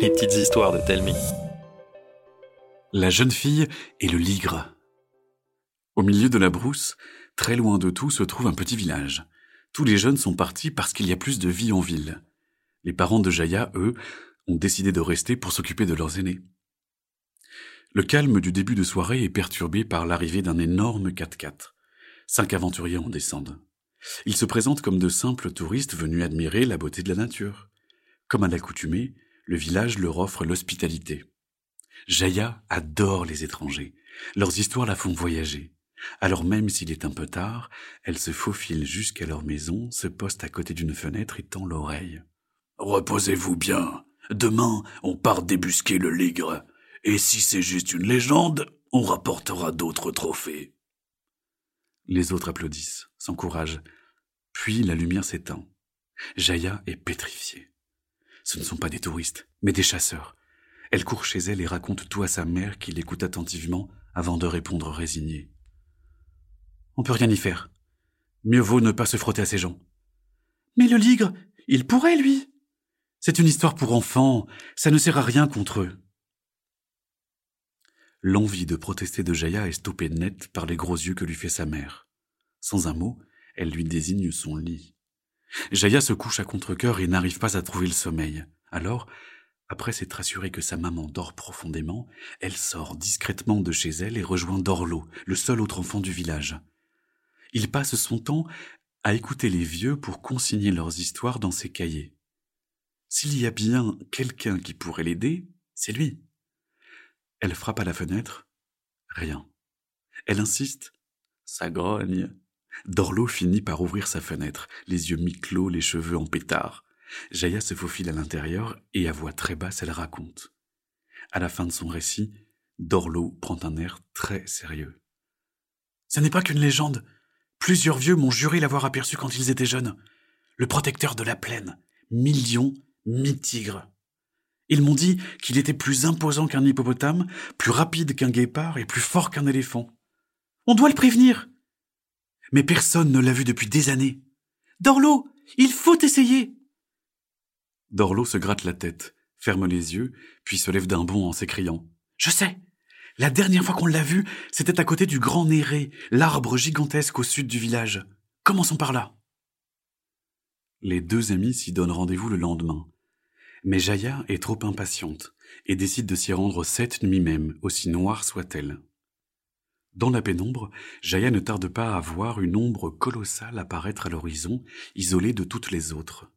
Les petites histoires de Telmi. La jeune fille et le ligre. Au milieu de la brousse, très loin de tout, se trouve un petit village. Tous les jeunes sont partis parce qu'il y a plus de vie en ville. Les parents de Jaya, eux, ont décidé de rester pour s'occuper de leurs aînés. Le calme du début de soirée est perturbé par l'arrivée d'un énorme 4x4. Cinq aventuriers en descendent. Ils se présentent comme de simples touristes venus admirer la beauté de la nature. Comme à l'accoutumée, le village leur offre l'hospitalité. Jaya adore les étrangers. Leurs histoires la font voyager. Alors même s'il est un peu tard, elle se faufile jusqu'à leur maison, se poste à côté d'une fenêtre et tend l'oreille. Reposez-vous bien. Demain, on part débusquer le ligre. Et si c'est juste une légende, on rapportera d'autres trophées. Les autres applaudissent, s'encouragent. Puis la lumière s'éteint. Jaya est pétrifiée. Ce ne sont pas des touristes, mais des chasseurs. Elle court chez elle et raconte tout à sa mère qui l'écoute attentivement avant de répondre résignée. On peut rien y faire. Mieux vaut ne pas se frotter à ces gens. Mais le ligre, il pourrait, lui. C'est une histoire pour enfants, ça ne sert à rien contre eux. L'envie de protester de Jaya est stoppée net par les gros yeux que lui fait sa mère. Sans un mot, elle lui désigne son lit. Jaya se couche à contre-cœur et n'arrive pas à trouver le sommeil. Alors, après s'être assurée que sa maman dort profondément, elle sort discrètement de chez elle et rejoint Dorlo, le seul autre enfant du village. Il passe son temps à écouter les vieux pour consigner leurs histoires dans ses cahiers. S'il y a bien quelqu'un qui pourrait l'aider, c'est lui. Elle frappe à la fenêtre. Rien. Elle insiste. Ça grogne. Dorlo finit par ouvrir sa fenêtre, les yeux mi-clos, les cheveux en pétard. Jaya se faufile à l'intérieur et à voix très basse elle raconte. À la fin de son récit, Dorlo prend un air très sérieux. Ce n'est pas qu'une légende. Plusieurs vieux m'ont juré l'avoir aperçu quand ils étaient jeunes. Le protecteur de la plaine, mi-lion, mi-tigre. Ils m'ont dit qu'il était plus imposant qu'un hippopotame, plus rapide qu'un guépard et plus fort qu'un éléphant. On doit le prévenir. Mais personne ne l'a vu depuis des années. Dorlo, il faut essayer. Dorlo se gratte la tête, ferme les yeux, puis se lève d'un bond en s'écriant. Je sais. La dernière fois qu'on l'a vu, c'était à côté du grand Néré, l'arbre gigantesque au sud du village. Commençons par là. Les deux amis s'y donnent rendez-vous le lendemain. Mais Jaya est trop impatiente et décide de s'y rendre cette nuit même, aussi noire soit-elle. Dans la pénombre, Jaya ne tarde pas à voir une ombre colossale apparaître à l'horizon, isolée de toutes les autres.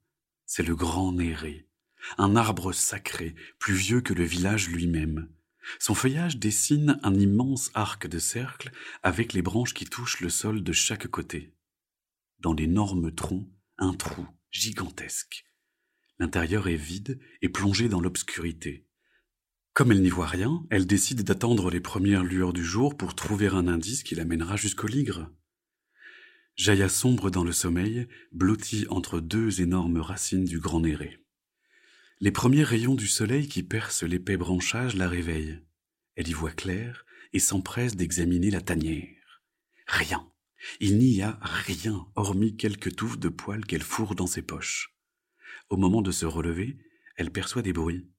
C'est le grand Néré, un arbre sacré, plus vieux que le village lui-même. Son feuillage dessine un immense arc de cercle avec les branches qui touchent le sol de chaque côté. Dans l'énorme tronc, un trou gigantesque. L'intérieur est vide et plongé dans l'obscurité. Comme elle n'y voit rien, elle décide d'attendre les premières lueurs du jour pour trouver un indice qui l'amènera jusqu'au ligre. Jaya sombre dans le sommeil, blottie entre deux énormes racines du grand néré. Les premiers rayons du soleil qui percent l'épais branchage la réveillent. Elle y voit clair et s'empresse d'examiner la tanière. Rien. Il n'y a rien, hormis quelques touffes de poils qu'elle fourre dans ses poches. Au moment de se relever, elle perçoit des bruits.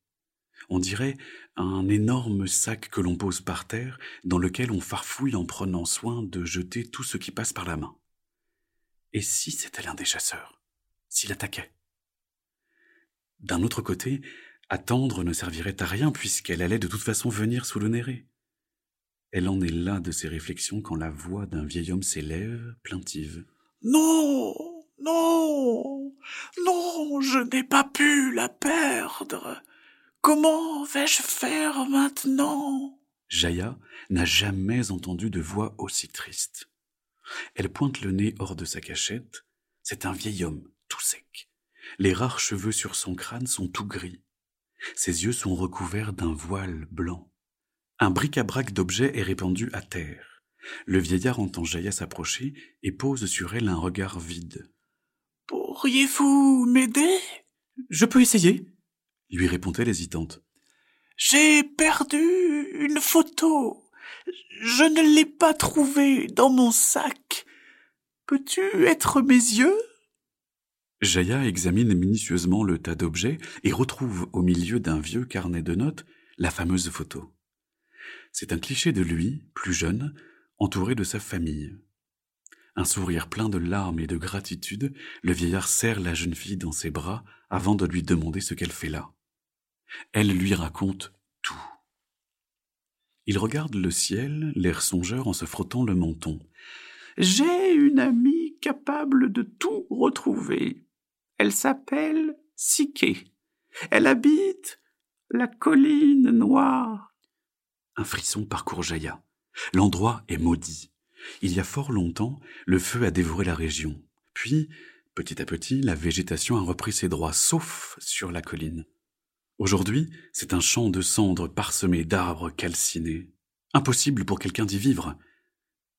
On dirait un énorme sac que l'on pose par terre, dans lequel on farfouille en prenant soin de jeter tout ce qui passe par la main. Et si c'était l'un des chasseurs? S'il attaquait? D'un autre côté, attendre ne servirait à rien puisqu'elle allait de toute façon venir sous le néré. Elle en est là de ses réflexions quand la voix d'un vieil homme s'élève, plaintive. Non, non, non, je n'ai pas pu la perdre. Comment vais-je faire maintenant? Jaya n'a jamais entendu de voix aussi triste. Elle pointe le nez hors de sa cachette. C'est un vieil homme, tout sec. Les rares cheveux sur son crâne sont tout gris. Ses yeux sont recouverts d'un voile blanc. Un bric-à-brac d'objets est répandu à terre. Le vieillard entend Jaya s'approcher et pose sur elle un regard vide. Pourriez-vous m'aider? Je peux essayer, lui répondait l'hésitante. J'ai perdu une photo. Je ne l'ai pas trouvée dans mon sac. Peux-tu être mes yeux? Jaya examine minutieusement le tas d'objets et retrouve au milieu d'un vieux carnet de notes la fameuse photo. C'est un cliché de lui, plus jeune, entouré de sa famille. Un sourire plein de larmes et de gratitude, le vieillard serre la jeune fille dans ses bras avant de lui demander ce qu'elle fait là. Elle lui raconte tout. Il regarde le ciel, l'air songeur en se frottant le menton. J'ai une amie capable de tout retrouver. Elle s'appelle Siké. Elle habite la colline noire. Un frisson parcourt Jaya. L'endroit est maudit. Il y a fort longtemps, le feu a dévoré la région. Puis, petit à petit, la végétation a repris ses droits, sauf sur la colline. Aujourd'hui, c'est un champ de cendres parsemé d'arbres calcinés. Impossible pour quelqu'un d'y vivre.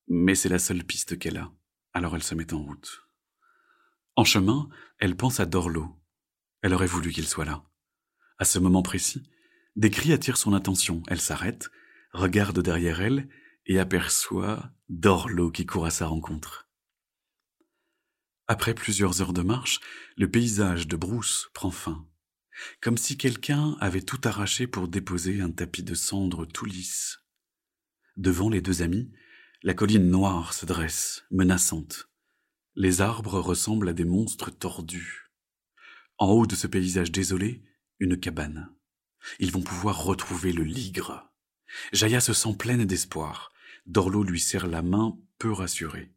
Mais c'est la seule piste qu'elle a. Alors elle se met en route. En chemin, elle pense à Dorlo. Elle aurait voulu qu'il soit là. À ce moment précis, des cris attirent son attention. Elle s'arrête, regarde derrière elle et aperçoit Dorlo qui court à sa rencontre. Après plusieurs heures de marche, le paysage de brousse prend fin, comme si quelqu'un avait tout arraché pour déposer un tapis de cendres tout lisse. Devant les deux amis, la colline noire se dresse, menaçante. Les arbres ressemblent à des monstres tordus. En haut de ce paysage désolé, une cabane. Ils vont pouvoir retrouver le ligre. Jaya se sent pleine d'espoir. Dorlo lui serre la main, peu rassurée.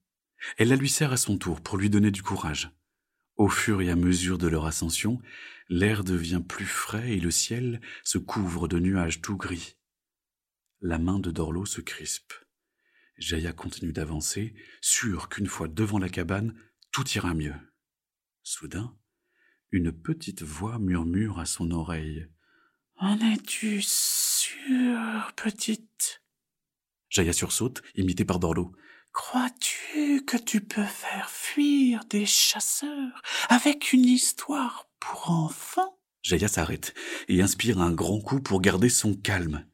Elle la lui serre à son tour pour lui donner du courage. Au fur et à mesure de leur ascension, l'air devient plus frais et le ciel se couvre de nuages tout gris. La main de Dorlo se crispe. Jaya continue d'avancer, sûre qu'une fois devant la cabane, tout ira mieux. Soudain, une petite voix murmure à son oreille. En es-tu sûre, petite? Jaya sursaute, imité par Dorlo. Crois-tu que tu peux faire fuir des chasseurs avec une histoire pour enfants? Jaya s'arrête et inspire un grand coup pour garder son calme.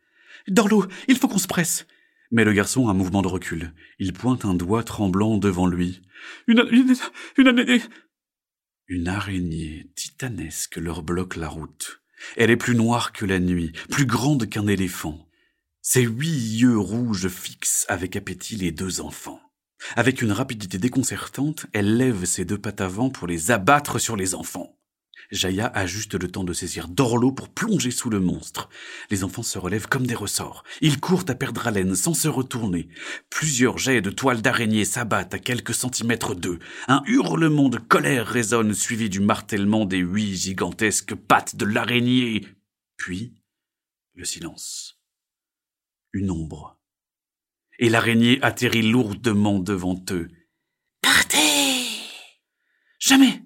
Dorlo, il faut qu'on se presse. Mais le garçon a un mouvement de recul. Il pointe un doigt tremblant devant lui. Une, une, une araignée. Une araignée titanesque leur bloque la route. Elle est plus noire que la nuit, plus grande qu'un éléphant. Ses huit yeux rouges fixent avec appétit les deux enfants. Avec une rapidité déconcertante, elle lève ses deux pattes avant pour les abattre sur les enfants. Jaya a juste le temps de saisir Dorlo pour plonger sous le monstre. Les enfants se relèvent comme des ressorts. Ils courent à perdre haleine sans se retourner. Plusieurs jets de toiles d'araignée s'abattent à quelques centimètres d'eux. Un hurlement de colère résonne suivi du martèlement des huit gigantesques pattes de l'araignée. Puis, le silence. Une ombre. Et l'araignée atterrit lourdement devant eux. Partez Jamais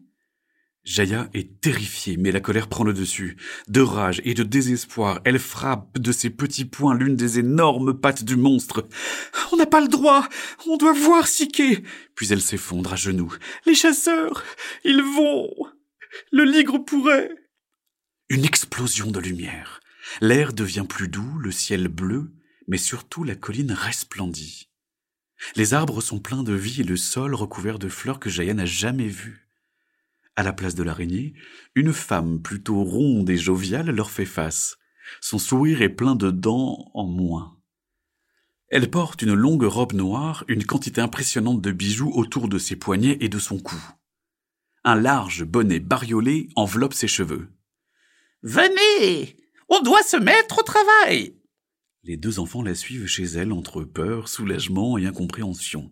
Jaya est terrifiée, mais la colère prend le dessus. De rage et de désespoir, elle frappe de ses petits poings l'une des énormes pattes du monstre. On n'a pas le droit On doit voir Siké Puis elle s'effondre à genoux. Les chasseurs Ils vont Le ligre pourrait Une explosion de lumière. L'air devient plus doux, le ciel bleu, mais surtout la colline resplendit. Les arbres sont pleins de vie et le sol recouvert de fleurs que Jaya n'a jamais vues. À la place de l'araignée, une femme plutôt ronde et joviale leur fait face. Son sourire est plein de dents en moins. Elle porte une longue robe noire, une quantité impressionnante de bijoux autour de ses poignets et de son cou. Un large bonnet bariolé enveloppe ses cheveux. Venez On doit se mettre au travail Les deux enfants la suivent chez elle entre peur, soulagement et incompréhension.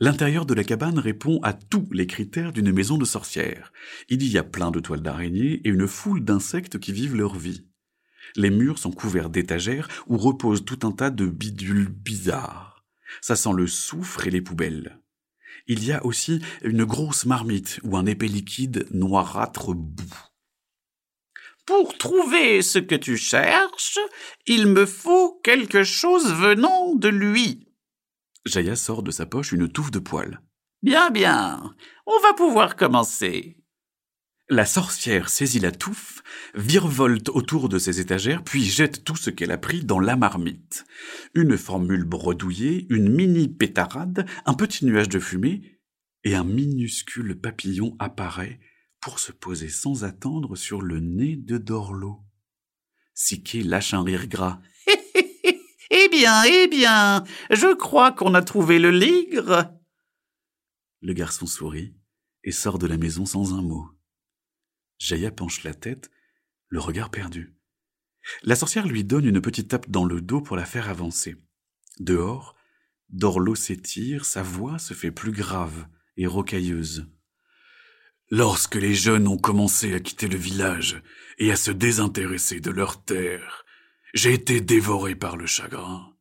L'intérieur de la cabane répond à tous les critères d'une maison de sorcière. Il y a plein de toiles d'araignées et une foule d'insectes qui vivent leur vie. Les murs sont couverts d'étagères où reposent tout un tas de bidules bizarres. Ça sent le soufre et les poubelles. Il y a aussi une grosse marmite ou un épais liquide noirâtre bout. Pour trouver ce que tu cherches, il me faut quelque chose venant de lui. Jaya sort de sa poche une touffe de poils. Bien, bien. On va pouvoir commencer. La sorcière saisit la touffe, virevolte autour de ses étagères, puis jette tout ce qu'elle a pris dans la marmite. Une formule bredouillée, une mini pétarade, un petit nuage de fumée, et un minuscule papillon apparaît, pour se poser sans attendre sur le nez de Dorlo. Siké lâche un rire gras. eh bien, eh bien, je crois qu'on a trouvé le ligre. Le garçon sourit et sort de la maison sans un mot. Jaya penche la tête, le regard perdu. La sorcière lui donne une petite tape dans le dos pour la faire avancer. Dehors, Dorlo s'étire, sa voix se fait plus grave et rocailleuse. Lorsque les jeunes ont commencé à quitter le village et à se désintéresser de leur terre, j'ai été dévoré par le chagrin.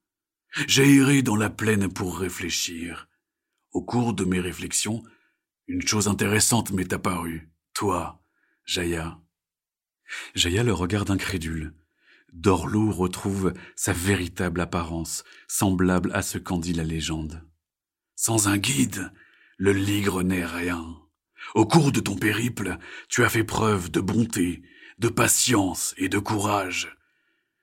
J'ai erré dans la plaine pour réfléchir. Au cours de mes réflexions, une chose intéressante m'est apparue. Toi, Jaya. Jaya le regarde incrédule. Dorlo retrouve sa véritable apparence, semblable à ce qu'en dit la légende. Sans un guide, le ligre n'est rien. Au cours de ton périple, tu as fait preuve de bonté, de patience et de courage.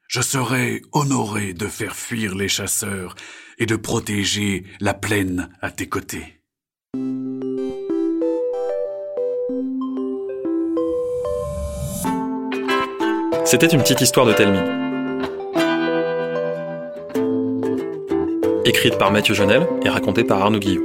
Je serai honoré de faire fuir les chasseurs et de protéger la plaine à tes côtés. C'était une petite histoire de Telmi. Écrite par Mathieu Jonel et racontée par Arnaud Guillot.